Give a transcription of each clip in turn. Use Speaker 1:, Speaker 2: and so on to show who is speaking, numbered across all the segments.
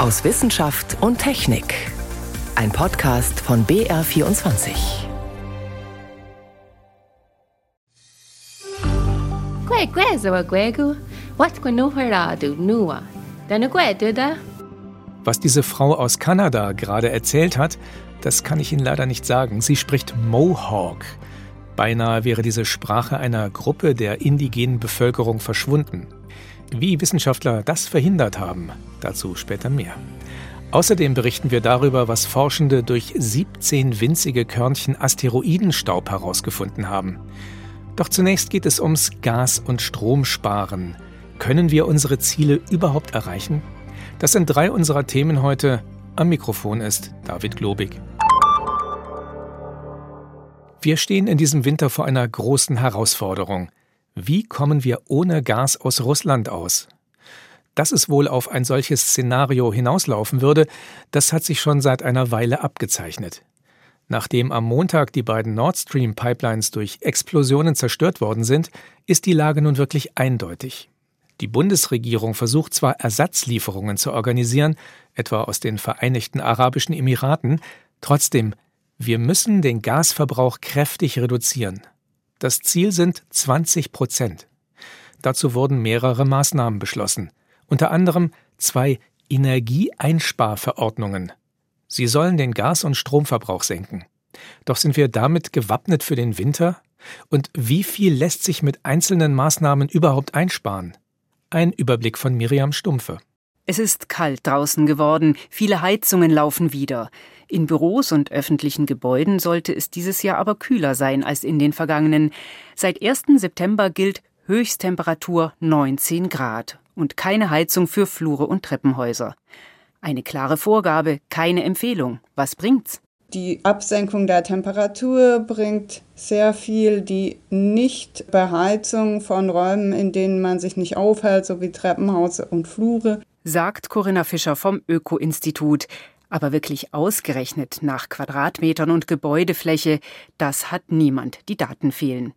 Speaker 1: aus Wissenschaft und Technik. Ein Podcast von BR24.
Speaker 2: Was diese Frau aus Kanada gerade erzählt hat, das kann ich Ihnen leider nicht sagen. Sie spricht Mohawk. Beinahe wäre diese Sprache einer Gruppe der indigenen Bevölkerung verschwunden. Wie Wissenschaftler das verhindert haben, dazu später mehr. Außerdem berichten wir darüber, was Forschende durch 17 winzige Körnchen Asteroidenstaub herausgefunden haben. Doch zunächst geht es ums Gas- und Stromsparen. Können wir unsere Ziele überhaupt erreichen? Das sind drei unserer Themen heute. Am Mikrofon ist David Globig. Wir stehen in diesem Winter vor einer großen Herausforderung. Wie kommen wir ohne Gas aus Russland aus? Dass es wohl auf ein solches Szenario hinauslaufen würde, das hat sich schon seit einer Weile abgezeichnet. Nachdem am Montag die beiden Nord Stream Pipelines durch Explosionen zerstört worden sind, ist die Lage nun wirklich eindeutig. Die Bundesregierung versucht zwar Ersatzlieferungen zu organisieren, etwa aus den Vereinigten Arabischen Emiraten, trotzdem, wir müssen den Gasverbrauch kräftig reduzieren. Das Ziel sind 20 Prozent. Dazu wurden mehrere Maßnahmen beschlossen, unter anderem zwei Energieeinsparverordnungen. Sie sollen den Gas- und Stromverbrauch senken. Doch sind wir damit gewappnet für den Winter? Und wie viel lässt sich mit einzelnen Maßnahmen überhaupt einsparen? Ein Überblick von Miriam Stumpfe.
Speaker 3: Es ist kalt draußen geworden, viele Heizungen laufen wieder. In Büros und öffentlichen Gebäuden sollte es dieses Jahr aber kühler sein als in den vergangenen. Seit 1. September gilt Höchsttemperatur 19 Grad und keine Heizung für Flure und Treppenhäuser. Eine klare Vorgabe, keine Empfehlung. Was bringt's?
Speaker 4: Die Absenkung der Temperatur bringt sehr viel. Die Nichtbeheizung von Räumen, in denen man sich nicht aufhält, so wie Treppenhaus und Flure.
Speaker 3: Sagt Corinna Fischer vom Öko-Institut. Aber wirklich ausgerechnet nach Quadratmetern und Gebäudefläche, das hat niemand. Die Daten fehlen.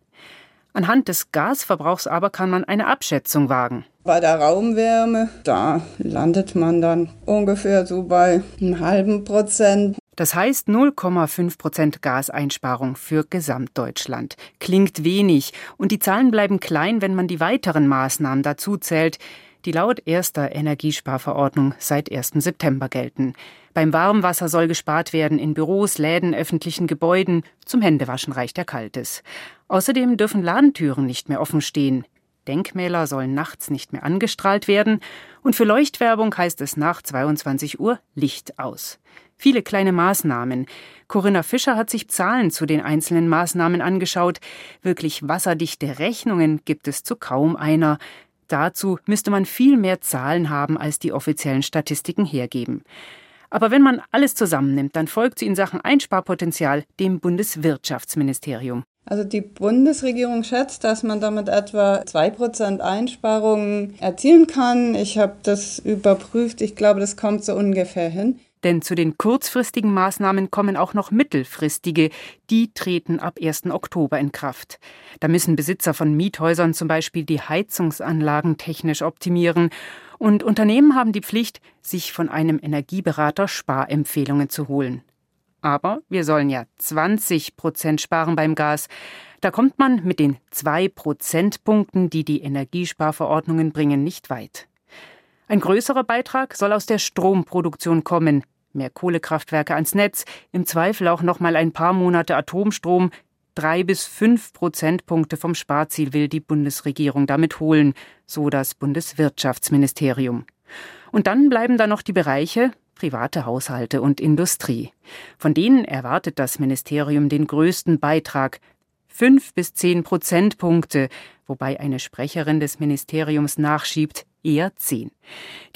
Speaker 3: Anhand des Gasverbrauchs aber kann man eine Abschätzung wagen.
Speaker 4: Bei der Raumwärme, da landet man dann ungefähr so bei einem halben Prozent.
Speaker 3: Das heißt 0,5 Prozent Gaseinsparung für Gesamtdeutschland. Klingt wenig und die Zahlen bleiben klein, wenn man die weiteren Maßnahmen dazu zählt, die laut erster Energiesparverordnung seit 1. September gelten. Beim Warmwasser soll gespart werden in Büros, Läden, öffentlichen Gebäuden. Zum Händewaschen reicht der Kaltes. Außerdem dürfen Ladentüren nicht mehr offen stehen. Denkmäler sollen nachts nicht mehr angestrahlt werden. Und für Leuchtwerbung heißt es nach 22 Uhr Licht aus. Viele kleine Maßnahmen. Corinna Fischer hat sich Zahlen zu den einzelnen Maßnahmen angeschaut. Wirklich wasserdichte Rechnungen gibt es zu kaum einer. Dazu müsste man viel mehr Zahlen haben, als die offiziellen Statistiken hergeben. Aber wenn man alles zusammennimmt, dann folgt sie in Sachen Einsparpotenzial dem Bundeswirtschaftsministerium.
Speaker 4: Also die Bundesregierung schätzt, dass man damit etwa 2% Einsparungen erzielen kann. Ich habe das überprüft. Ich glaube, das kommt so ungefähr hin.
Speaker 3: Denn zu den kurzfristigen Maßnahmen kommen auch noch mittelfristige. Die treten ab 1. Oktober in Kraft. Da müssen Besitzer von Miethäusern zum Beispiel die Heizungsanlagen technisch optimieren. Und Unternehmen haben die Pflicht, sich von einem Energieberater Sparempfehlungen zu holen. Aber wir sollen ja 20 Prozent sparen beim Gas. Da kommt man mit den zwei Prozentpunkten, die die Energiesparverordnungen bringen, nicht weit. Ein größerer Beitrag soll aus der Stromproduktion kommen mehr Kohlekraftwerke ans Netz, im Zweifel auch noch mal ein paar Monate Atomstrom. Drei bis fünf Prozentpunkte vom Sparziel will die Bundesregierung damit holen, so das Bundeswirtschaftsministerium. Und dann bleiben da noch die Bereiche private Haushalte und Industrie. Von denen erwartet das Ministerium den größten Beitrag, fünf bis zehn Prozentpunkte, wobei eine Sprecherin des Ministeriums nachschiebt, eher zehn.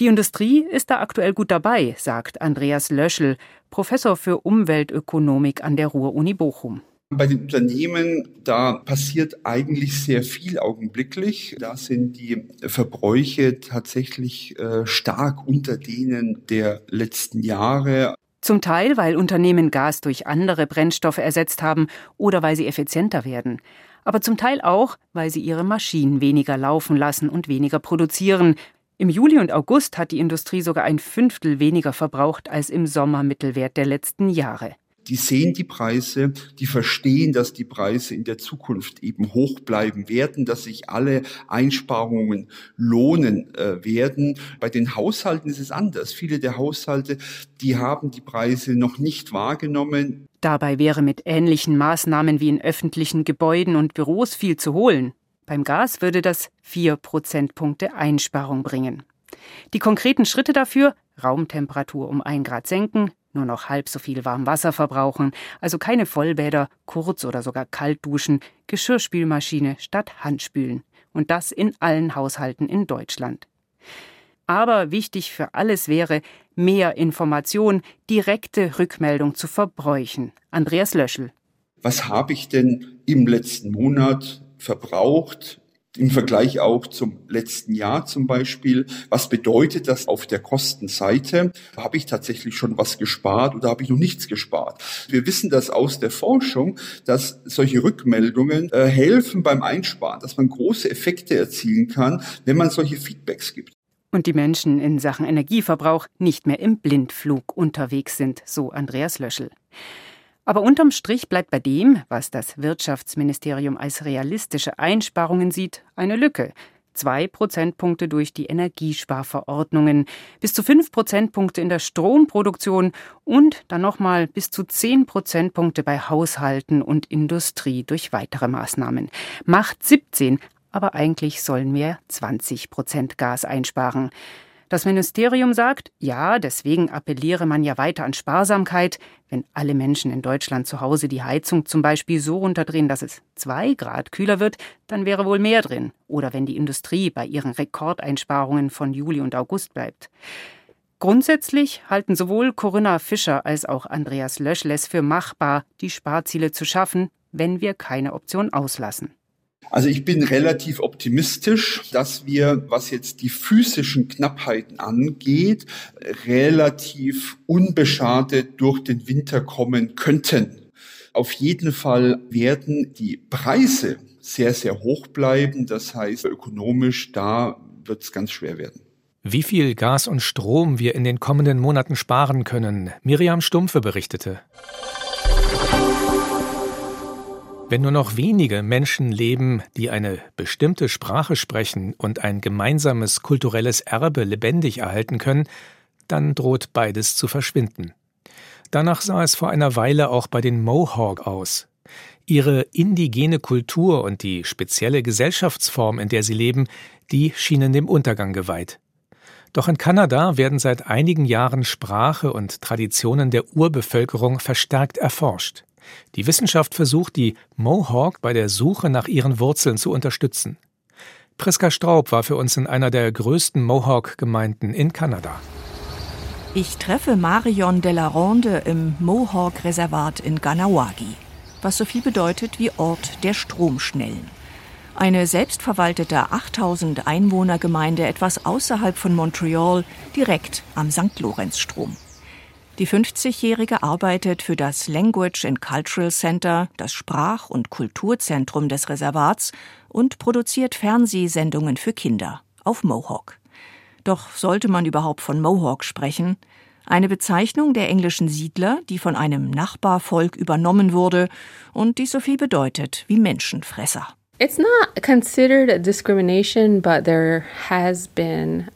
Speaker 3: Die Industrie ist da aktuell gut dabei, sagt Andreas Löschel, Professor für Umweltökonomik an der Ruhr-Uni Bochum.
Speaker 5: Bei den Unternehmen, da passiert eigentlich sehr viel augenblicklich. Da sind die Verbräuche tatsächlich äh, stark unter denen der letzten Jahre.
Speaker 3: Zum Teil, weil Unternehmen Gas durch andere Brennstoffe ersetzt haben oder weil sie effizienter werden. Aber zum Teil auch, weil sie ihre Maschinen weniger laufen lassen und weniger produzieren. Im Juli und August hat die Industrie sogar ein Fünftel weniger verbraucht als im Sommermittelwert der letzten Jahre
Speaker 5: die sehen die Preise, die verstehen, dass die Preise in der Zukunft eben hoch bleiben werden, dass sich alle Einsparungen lohnen äh, werden. Bei den Haushalten ist es anders. Viele der Haushalte, die haben die Preise noch nicht wahrgenommen.
Speaker 3: Dabei wäre mit ähnlichen Maßnahmen wie in öffentlichen Gebäuden und Büros viel zu holen. Beim Gas würde das vier Prozentpunkte Einsparung bringen. Die konkreten Schritte dafür Raumtemperatur um ein Grad senken, nur noch halb so viel warm Wasser verbrauchen, also keine Vollbäder, kurz oder sogar kalt duschen, Geschirrspülmaschine statt Handspülen. Und das in allen Haushalten in Deutschland. Aber wichtig für alles wäre, mehr Information, direkte Rückmeldung zu Verbräuchen. Andreas Löschel.
Speaker 5: Was habe ich denn im letzten Monat verbraucht? Im Vergleich auch zum letzten Jahr zum Beispiel. Was bedeutet das auf der Kostenseite? Habe ich tatsächlich schon was gespart oder habe ich noch nichts gespart? Wir wissen das aus der Forschung, dass solche Rückmeldungen äh, helfen beim Einsparen, dass man große Effekte erzielen kann, wenn man solche Feedbacks gibt.
Speaker 3: Und die Menschen in Sachen Energieverbrauch nicht mehr im Blindflug unterwegs sind, so Andreas Löschel. Aber unterm Strich bleibt bei dem, was das Wirtschaftsministerium als realistische Einsparungen sieht, eine Lücke. Zwei Prozentpunkte durch die Energiesparverordnungen, bis zu fünf Prozentpunkte in der Stromproduktion und dann nochmal bis zu zehn Prozentpunkte bei Haushalten und Industrie durch weitere Maßnahmen. Macht 17, aber eigentlich sollen wir 20 Prozent Gas einsparen. Das Ministerium sagt, ja, deswegen appelliere man ja weiter an Sparsamkeit. Wenn alle Menschen in Deutschland zu Hause die Heizung zum Beispiel so runterdrehen, dass es zwei Grad kühler wird, dann wäre wohl mehr drin. Oder wenn die Industrie bei ihren Rekordeinsparungen von Juli und August bleibt. Grundsätzlich halten sowohl Corinna Fischer als auch Andreas Löschles für machbar, die Sparziele zu schaffen, wenn wir keine Option auslassen.
Speaker 5: Also ich bin relativ optimistisch, dass wir, was jetzt die physischen Knappheiten angeht, relativ unbeschadet durch den Winter kommen könnten. Auf jeden Fall werden die Preise sehr, sehr hoch bleiben. Das heißt, ökonomisch, da wird es ganz schwer werden.
Speaker 2: Wie viel Gas und Strom wir in den kommenden Monaten sparen können, Miriam Stumpfe berichtete. Wenn nur noch wenige Menschen leben, die eine bestimmte Sprache sprechen und ein gemeinsames kulturelles Erbe lebendig erhalten können, dann droht beides zu verschwinden. Danach sah es vor einer Weile auch bei den Mohawk aus. Ihre indigene Kultur und die spezielle Gesellschaftsform, in der sie leben, die schienen dem Untergang geweiht. Doch in Kanada werden seit einigen Jahren Sprache und Traditionen der Urbevölkerung verstärkt erforscht. Die Wissenschaft versucht, die Mohawk bei der Suche nach ihren Wurzeln zu unterstützen. Priska Straub war für uns in einer der größten Mohawk-Gemeinden in Kanada.
Speaker 6: Ich treffe Marion de la Ronde im Mohawk-Reservat in Ganawagi, was so viel bedeutet wie Ort der Stromschnellen. Eine selbstverwaltete 8000 Einwohnergemeinde etwas außerhalb von Montreal, direkt am St. Lorenzstrom. Die 50-Jährige arbeitet für das Language and Cultural Center, das Sprach- und Kulturzentrum des Reservats, und produziert Fernsehsendungen für Kinder auf Mohawk. Doch sollte man überhaupt von Mohawk sprechen? Eine Bezeichnung der englischen Siedler, die von einem Nachbarvolk übernommen wurde und die so viel bedeutet wie Menschenfresser.
Speaker 7: It's not considered a discrimination, but there has been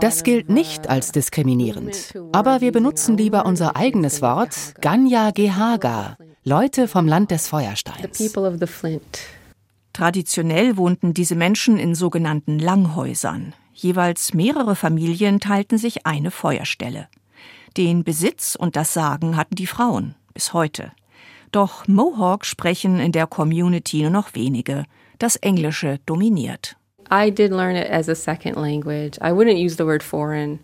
Speaker 1: das gilt nicht als diskriminierend. Aber wir benutzen lieber unser eigenes Wort, Ganya Gehaga, Leute vom Land des Feuersteins.
Speaker 6: Traditionell wohnten diese Menschen in sogenannten Langhäusern. Jeweils mehrere Familien teilten sich eine Feuerstelle. Den Besitz und das Sagen hatten die Frauen bis heute. Doch Mohawk sprechen in der Community nur noch wenige. Das Englische dominiert.
Speaker 7: I did learn it as a second language. I wouldn't use the word foreign.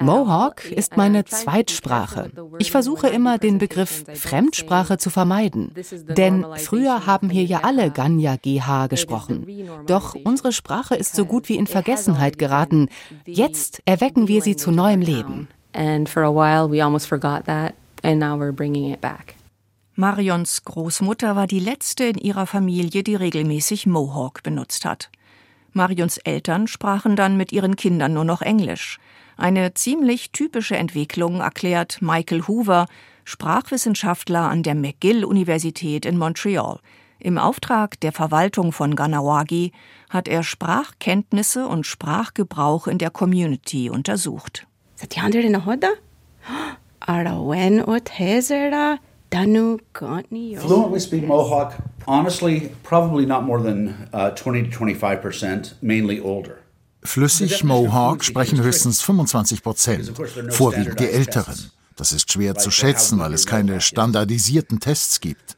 Speaker 1: Mohawk ist meine Zweitsprache. Ich versuche immer, den Begriff Fremdsprache zu vermeiden. Denn früher haben hier ja alle Ganya GH gesprochen. Doch unsere Sprache ist so gut wie in Vergessenheit geraten. Jetzt erwecken wir sie zu neuem Leben.
Speaker 6: Marions Großmutter war die letzte in ihrer Familie, die regelmäßig Mohawk benutzt hat. Marions Eltern sprachen dann mit ihren Kindern nur noch Englisch. Eine ziemlich typische Entwicklung erklärt Michael Hoover, Sprachwissenschaftler an der McGill-Universität in Montreal. Im Auftrag der Verwaltung von Ganawagi hat er Sprachkenntnisse und Sprachgebrauch in der Community untersucht.
Speaker 8: Fluently speak Mohawk, honestly, probably not more than uh, 20 to 25 percent, mainly older.
Speaker 9: Flüssig Mohawk sprechen höchstens 25 Prozent, vorwiegend die Älteren. Das ist schwer zu schätzen, weil es keine standardisierten Tests gibt.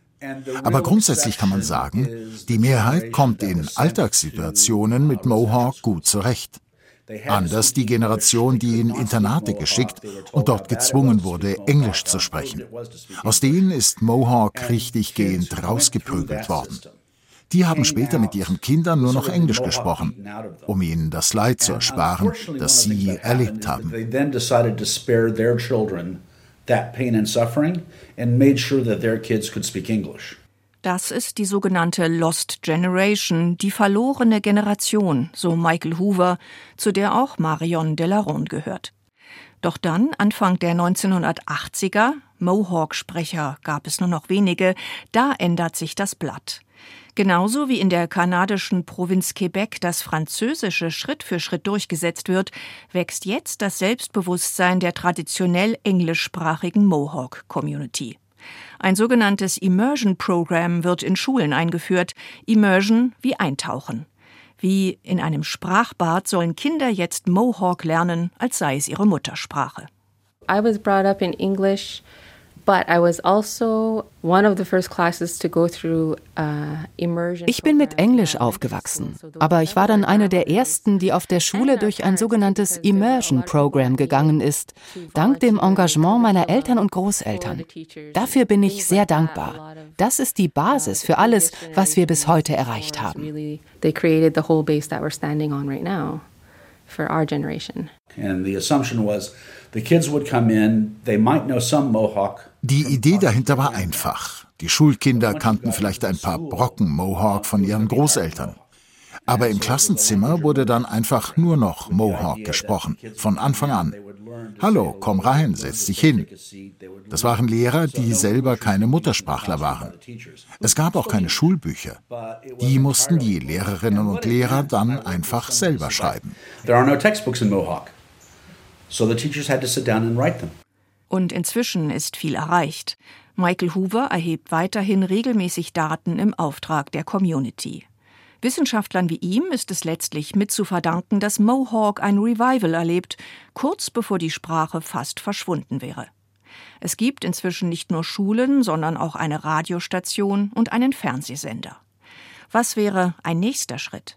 Speaker 9: Aber grundsätzlich kann man sagen, die Mehrheit kommt in Alltagssituationen mit Mohawk gut zurecht. Anders die Generation, die in Internate geschickt und dort gezwungen wurde, Englisch zu sprechen. Aus denen ist Mohawk richtiggehend rausgeprügelt worden. Die haben später mit ihren Kindern nur noch Englisch gesprochen, um ihnen das Leid zu ersparen, das sie erlebt haben.
Speaker 8: That pain and suffering and made sure that their kids could speak English.
Speaker 6: Das ist die sogenannte Lost Generation, die verlorene Generation, so Michael Hoover, zu der auch Marion Delaronde gehört. Doch dann, Anfang der 1980er, Mohawk-Sprecher gab es nur noch wenige, da ändert sich das Blatt. Genauso wie in der kanadischen Provinz Quebec das Französische Schritt für Schritt durchgesetzt wird, wächst jetzt das Selbstbewusstsein der traditionell englischsprachigen Mohawk-Community. Ein sogenanntes Immersion Program wird in Schulen eingeführt. Immersion wie Eintauchen. Wie in einem Sprachbad sollen Kinder jetzt Mohawk lernen, als sei es ihre Muttersprache.
Speaker 7: I was brought up in English
Speaker 1: ich bin mit Englisch aufgewachsen, aber ich war dann eine der ersten, die auf der Schule durch ein sogenanntes Immersion Program gegangen ist, dank dem Engagement meiner Eltern und Großeltern. Dafür bin ich sehr dankbar. Das ist die Basis für alles, was wir bis heute erreicht haben. They created the whole base that we're standing on right now
Speaker 8: for our generation. And the assumption was the kids would come in, they might know some Mohawk,
Speaker 9: die Idee dahinter war einfach. Die Schulkinder kannten vielleicht ein paar Brocken Mohawk von ihren Großeltern. Aber im Klassenzimmer wurde dann einfach nur noch Mohawk gesprochen, von Anfang an. Hallo, komm rein, setz dich hin. Das waren Lehrer, die selber keine Muttersprachler waren. Es gab auch keine Schulbücher. Die mussten die Lehrerinnen und Lehrer dann einfach selber schreiben. There are no textbooks in Mohawk.
Speaker 6: So the teachers had to sit down and write. Und inzwischen ist viel erreicht. Michael Hoover erhebt weiterhin regelmäßig Daten im Auftrag der Community. Wissenschaftlern wie ihm ist es letztlich mit zu verdanken, dass Mohawk ein Revival erlebt, kurz bevor die Sprache fast verschwunden wäre. Es gibt inzwischen nicht nur Schulen, sondern auch eine Radiostation und einen Fernsehsender. Was wäre ein nächster Schritt?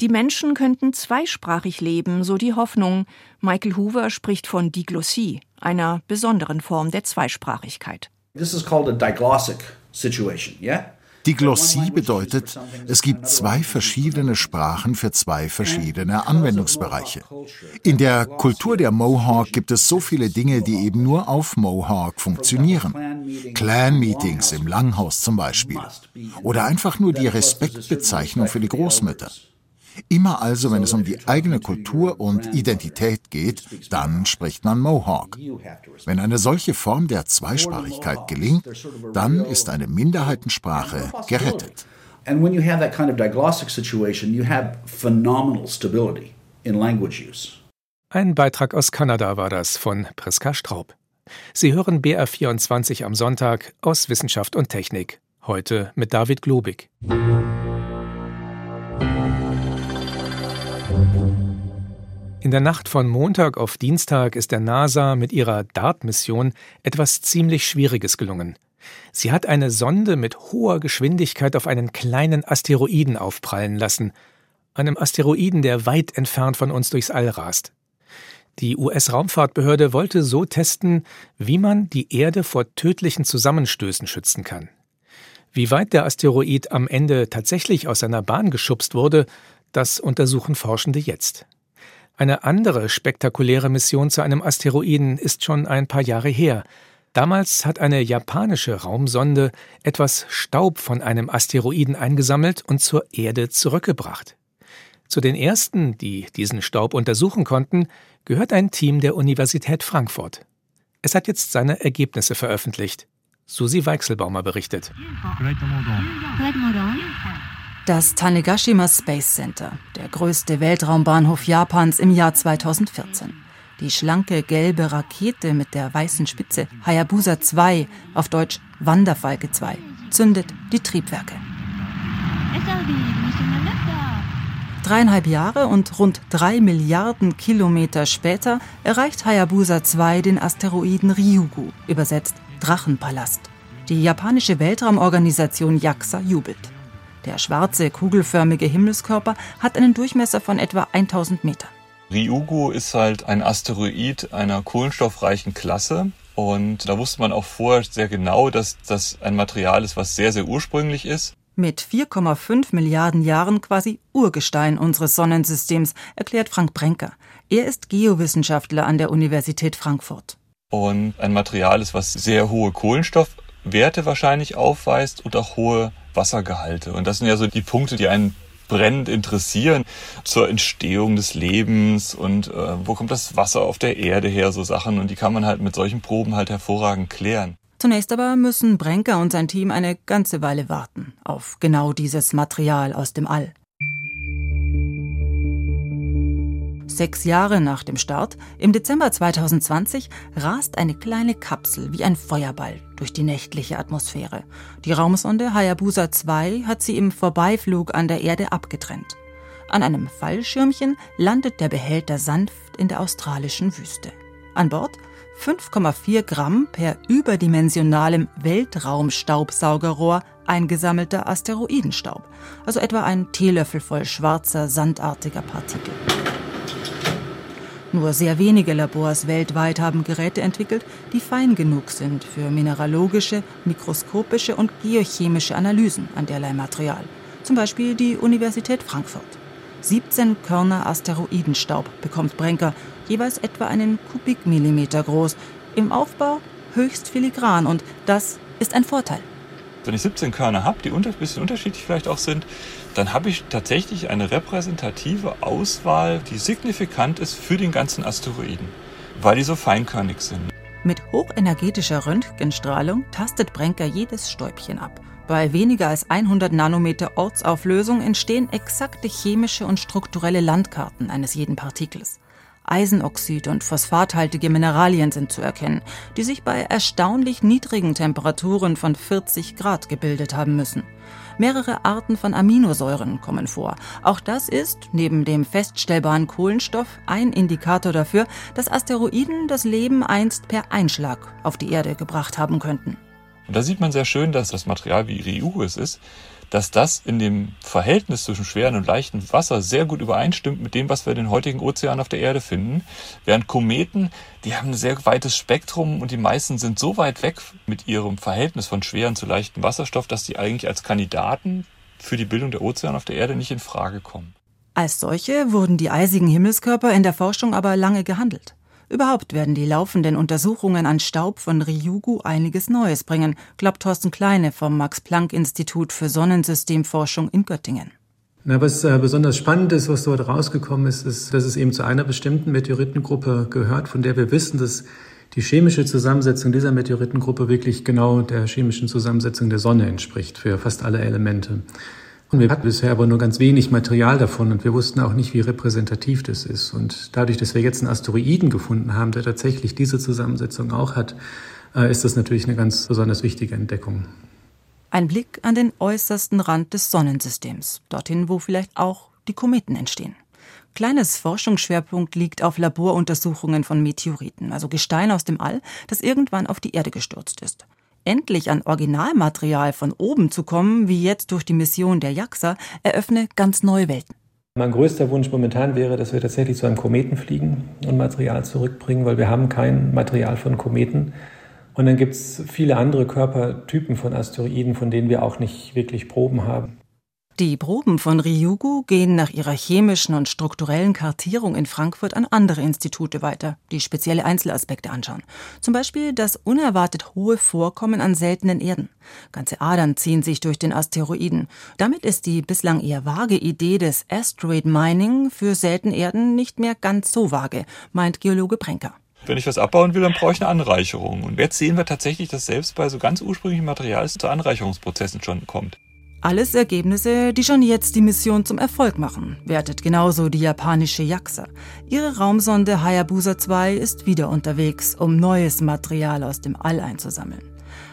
Speaker 6: Die Menschen könnten zweisprachig leben, so die Hoffnung. Michael Hoover spricht von Diglossie, einer besonderen Form der Zweisprachigkeit.
Speaker 9: This is called a diglossic situation, yeah? Diglossie bedeutet, es gibt zwei verschiedene Sprachen für zwei verschiedene Anwendungsbereiche. In der Kultur der Mohawk gibt es so viele Dinge, die eben nur auf Mohawk funktionieren. Clan-Meetings im Langhaus zum Beispiel. Oder einfach nur die Respektbezeichnung für die Großmütter. Immer also, wenn es um die eigene Kultur und Identität geht, dann spricht man Mohawk. Wenn eine solche Form der Zweisprachigkeit gelingt, dann ist eine Minderheitensprache gerettet. And when you have that kind of diglossic situation, you have phenomenal stability
Speaker 2: in language use. Ein Beitrag aus Kanada war das von Priska Straub. Sie hören BR24 am Sonntag aus Wissenschaft und Technik. Heute mit David Globig. In der Nacht von Montag auf Dienstag ist der NASA mit ihrer DART-Mission etwas ziemlich Schwieriges gelungen. Sie hat eine Sonde mit hoher Geschwindigkeit auf einen kleinen Asteroiden aufprallen lassen, einem Asteroiden, der weit entfernt von uns durchs All rast. Die US-Raumfahrtbehörde wollte so testen, wie man die Erde vor tödlichen Zusammenstößen schützen kann. Wie weit der Asteroid am Ende tatsächlich aus seiner Bahn geschubst wurde, das untersuchen Forschende jetzt. Eine andere spektakuläre Mission zu einem Asteroiden ist schon ein paar Jahre her. Damals hat eine japanische Raumsonde etwas Staub von einem Asteroiden eingesammelt und zur Erde zurückgebracht. Zu den ersten, die diesen Staub untersuchen konnten, gehört ein Team der Universität Frankfurt. Es hat jetzt seine Ergebnisse veröffentlicht. Susi Weichselbaumer berichtet.
Speaker 10: Das Tanegashima Space Center, der größte Weltraumbahnhof Japans im Jahr 2014. Die schlanke gelbe Rakete mit der weißen Spitze, Hayabusa 2, auf Deutsch Wanderfalke 2, zündet die Triebwerke. Dreieinhalb Jahre und rund drei Milliarden Kilometer später erreicht Hayabusa 2 den Asteroiden Ryugu, übersetzt Drachenpalast. Die japanische Weltraumorganisation JAXA jubelt. Der schwarze, kugelförmige Himmelskörper hat einen Durchmesser von etwa 1000 Metern.
Speaker 11: Ryugu ist halt ein Asteroid einer kohlenstoffreichen Klasse. Und da wusste man auch vorher sehr genau, dass das ein Material ist, was sehr, sehr ursprünglich ist.
Speaker 10: Mit 4,5 Milliarden Jahren quasi Urgestein unseres Sonnensystems, erklärt Frank Brenker. Er ist Geowissenschaftler an der Universität Frankfurt.
Speaker 11: Und ein Material ist, was sehr hohe Kohlenstoffwerte wahrscheinlich aufweist und auch hohe Wassergehalte. Und das sind ja so die Punkte, die einen brennend interessieren zur Entstehung des Lebens und äh, wo kommt das Wasser auf der Erde her, so Sachen. Und die kann man halt mit solchen Proben halt hervorragend klären.
Speaker 10: Zunächst aber müssen Brenker und sein Team eine ganze Weile warten auf genau dieses Material aus dem All. Sechs Jahre nach dem Start, im Dezember 2020, rast eine kleine Kapsel wie ein Feuerball durch die nächtliche Atmosphäre. Die Raumsonde Hayabusa 2 hat sie im Vorbeiflug an der Erde abgetrennt. An einem Fallschirmchen landet der Behälter sanft in der australischen Wüste. An Bord 5,4 Gramm per überdimensionalem Weltraumstaubsaugerrohr eingesammelter Asteroidenstaub, also etwa ein Teelöffel voll schwarzer, sandartiger Partikel. Nur sehr wenige Labors weltweit haben Geräte entwickelt, die fein genug sind für mineralogische, mikroskopische und geochemische Analysen an derlei Material. Zum Beispiel die Universität Frankfurt. 17 Körner Asteroidenstaub bekommt Brenker jeweils etwa einen Kubikmillimeter groß. Im Aufbau höchst filigran und das ist ein Vorteil.
Speaker 11: Wenn ich 17 Körner habe, die ein bisschen unterschiedlich vielleicht auch sind, dann habe ich tatsächlich eine repräsentative Auswahl, die signifikant ist für den ganzen Asteroiden, weil die so feinkörnig sind.
Speaker 10: Mit hochenergetischer Röntgenstrahlung tastet Brenker jedes Stäubchen ab. Bei weniger als 100 Nanometer Ortsauflösung entstehen exakte chemische und strukturelle Landkarten eines jeden Partikels. Eisenoxid und phosphathaltige Mineralien sind zu erkennen, die sich bei erstaunlich niedrigen Temperaturen von 40 Grad gebildet haben müssen. Mehrere Arten von Aminosäuren kommen vor. Auch das ist, neben dem feststellbaren Kohlenstoff, ein Indikator dafür, dass Asteroiden das Leben einst per Einschlag auf die Erde gebracht haben könnten.
Speaker 11: Und da sieht man sehr schön, dass das Material wie Ryugu es ist, dass das in dem Verhältnis zwischen schweren und leichtem Wasser sehr gut übereinstimmt mit dem, was wir in den heutigen Ozeanen auf der Erde finden. Während Kometen, die haben ein sehr weites Spektrum und die meisten sind so weit weg mit ihrem Verhältnis von schweren zu leichtem Wasserstoff, dass die eigentlich als Kandidaten für die Bildung der Ozeane auf der Erde nicht in Frage kommen.
Speaker 10: Als solche wurden die eisigen Himmelskörper in der Forschung aber lange gehandelt. Überhaupt werden die laufenden Untersuchungen an Staub von Ryugu einiges Neues bringen, glaubt Thorsten Kleine vom Max-Planck-Institut für Sonnensystemforschung in Göttingen.
Speaker 12: Na, was äh, besonders spannend ist, was dort rausgekommen ist, ist, dass es eben zu einer bestimmten Meteoritengruppe gehört, von der wir wissen, dass die chemische Zusammensetzung dieser Meteoritengruppe wirklich genau der chemischen Zusammensetzung der Sonne entspricht für fast alle Elemente. Wir hatten bisher aber nur ganz wenig Material davon und wir wussten auch nicht, wie repräsentativ das ist. Und dadurch, dass wir jetzt einen Asteroiden gefunden haben, der tatsächlich diese Zusammensetzung auch hat, äh, ist das natürlich eine ganz besonders wichtige Entdeckung.
Speaker 10: Ein Blick an den äußersten Rand des Sonnensystems, dorthin, wo vielleicht auch die Kometen entstehen. Kleines Forschungsschwerpunkt liegt auf Laboruntersuchungen von Meteoriten, also Gestein aus dem All, das irgendwann auf die Erde gestürzt ist endlich an Originalmaterial von oben zu kommen, wie jetzt durch die Mission der JAXA, eröffne ganz neue Welten.
Speaker 12: Mein größter Wunsch momentan wäre, dass wir tatsächlich zu einem Kometen fliegen und Material zurückbringen, weil wir haben kein Material von Kometen. Und dann gibt es viele andere Körpertypen von Asteroiden, von denen wir auch nicht wirklich Proben haben.
Speaker 10: Die Proben von Ryugu gehen nach ihrer chemischen und strukturellen Kartierung in Frankfurt an andere Institute weiter, die spezielle Einzelaspekte anschauen. Zum Beispiel das unerwartet hohe Vorkommen an seltenen Erden. Ganze Adern ziehen sich durch den Asteroiden. Damit ist die bislang eher vage Idee des Asteroid Mining für seltene Erden nicht mehr ganz so vage, meint Geologe Brenker.
Speaker 11: Wenn ich was abbauen will, dann brauche ich eine Anreicherung. Und jetzt sehen wir tatsächlich, dass selbst bei so ganz ursprünglichen Material es zu Anreicherungsprozessen schon kommt.
Speaker 10: Alles Ergebnisse, die schon jetzt die Mission zum Erfolg machen, wertet genauso die japanische JAXA. Ihre Raumsonde Hayabusa 2 ist wieder unterwegs, um neues Material aus dem All einzusammeln.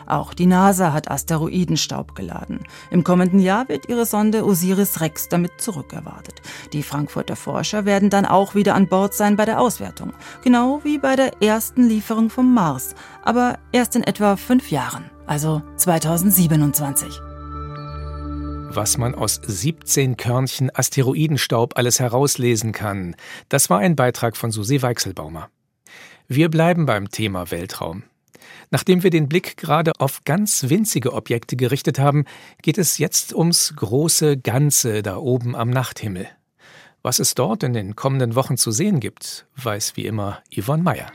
Speaker 10: Auch die NASA hat Asteroidenstaub geladen. Im kommenden Jahr wird ihre Sonde Osiris Rex damit zurückerwartet. Die Frankfurter Forscher werden dann auch wieder an Bord sein bei der Auswertung. Genau wie bei der ersten Lieferung vom Mars. Aber erst in etwa fünf Jahren. Also 2027
Speaker 2: was man aus 17 Körnchen Asteroidenstaub alles herauslesen kann. Das war ein Beitrag von Susi Weichselbaumer. Wir bleiben beim Thema Weltraum. Nachdem wir den Blick gerade auf ganz winzige Objekte gerichtet haben, geht es jetzt ums große Ganze da oben am Nachthimmel. Was es dort in den kommenden Wochen zu sehen gibt, weiß wie immer Yvonne Meyer.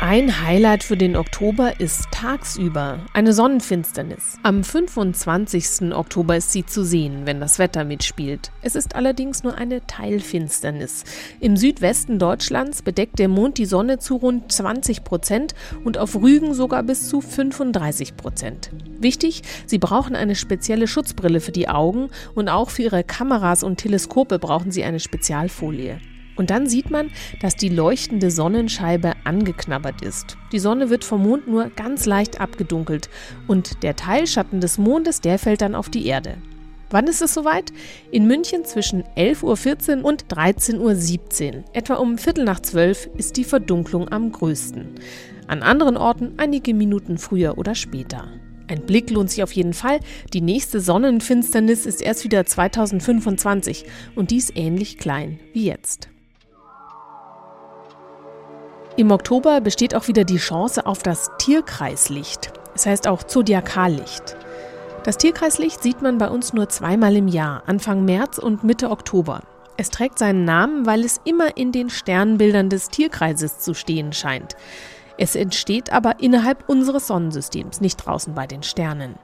Speaker 7: Ein Highlight für den Oktober ist tagsüber eine Sonnenfinsternis. Am 25. Oktober ist sie zu sehen, wenn das Wetter mitspielt. Es ist allerdings nur eine Teilfinsternis. Im Südwesten Deutschlands bedeckt der Mond die Sonne zu rund 20 Prozent und auf Rügen sogar bis zu 35 Prozent. Wichtig, Sie brauchen eine spezielle Schutzbrille für die Augen und auch für Ihre Kameras und Teleskope brauchen Sie eine Spezialfolie. Und dann sieht man, dass die leuchtende Sonnenscheibe angeknabbert ist. Die Sonne wird vom Mond nur ganz leicht abgedunkelt und der Teilschatten des Mondes, der fällt dann auf die Erde. Wann ist es soweit? In München zwischen 11.14 Uhr und 13.17 Uhr. Etwa um Viertel nach zwölf ist die Verdunklung am größten. An anderen Orten einige Minuten früher oder später. Ein Blick lohnt sich auf jeden Fall. Die nächste Sonnenfinsternis ist erst wieder 2025 und dies ähnlich klein wie jetzt. Im Oktober besteht auch wieder die Chance auf das Tierkreislicht. Es heißt auch Zodiakallicht. Das Tierkreislicht sieht man bei uns nur zweimal im Jahr, Anfang März und Mitte Oktober. Es trägt seinen Namen, weil es immer in den Sternbildern des Tierkreises zu stehen scheint. Es entsteht aber innerhalb unseres Sonnensystems, nicht draußen bei den Sternen.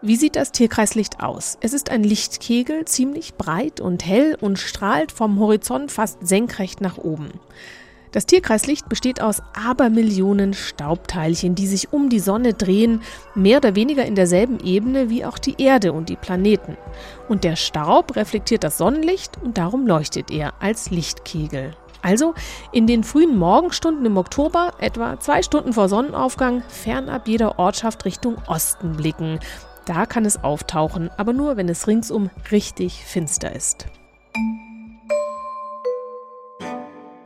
Speaker 7: Wie sieht das Tierkreislicht aus? Es ist ein Lichtkegel, ziemlich breit und hell und strahlt vom Horizont fast senkrecht nach oben. Das Tierkreislicht besteht aus Abermillionen Staubteilchen, die sich um die Sonne drehen, mehr oder weniger in derselben Ebene wie auch die Erde und die Planeten. Und der Staub reflektiert das Sonnenlicht und darum leuchtet er als Lichtkegel. Also in den frühen Morgenstunden im Oktober, etwa zwei Stunden vor Sonnenaufgang, fernab jeder Ortschaft Richtung Osten blicken. Da kann es auftauchen, aber nur, wenn es ringsum richtig finster ist.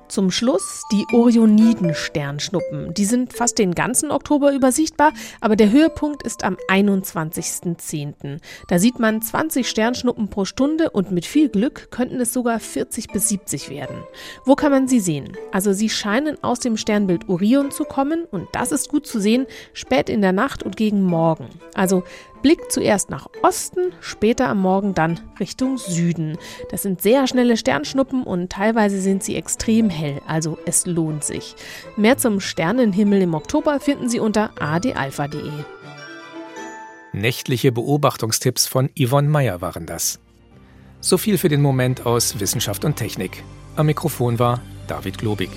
Speaker 7: Zum Schluss die Orioniden-Sternschnuppen. Die sind fast den ganzen Oktober über sichtbar, aber der Höhepunkt ist am 21.10. Da sieht man 20 Sternschnuppen pro Stunde und mit viel Glück könnten es sogar 40 bis 70 werden. Wo kann man sie sehen? Also sie scheinen aus dem Sternbild Orion zu kommen und das ist gut zu sehen spät in der Nacht und gegen Morgen. Also Blick zuerst nach Osten, später am Morgen dann Richtung Süden. Das sind sehr schnelle Sternschnuppen und teilweise sind sie extrem hell, also es lohnt sich. Mehr zum Sternenhimmel im Oktober finden Sie unter adalpha.de.
Speaker 2: Nächtliche Beobachtungstipps von Yvonne Meyer waren das. So viel für den Moment aus Wissenschaft und Technik. Am Mikrofon war David Globig.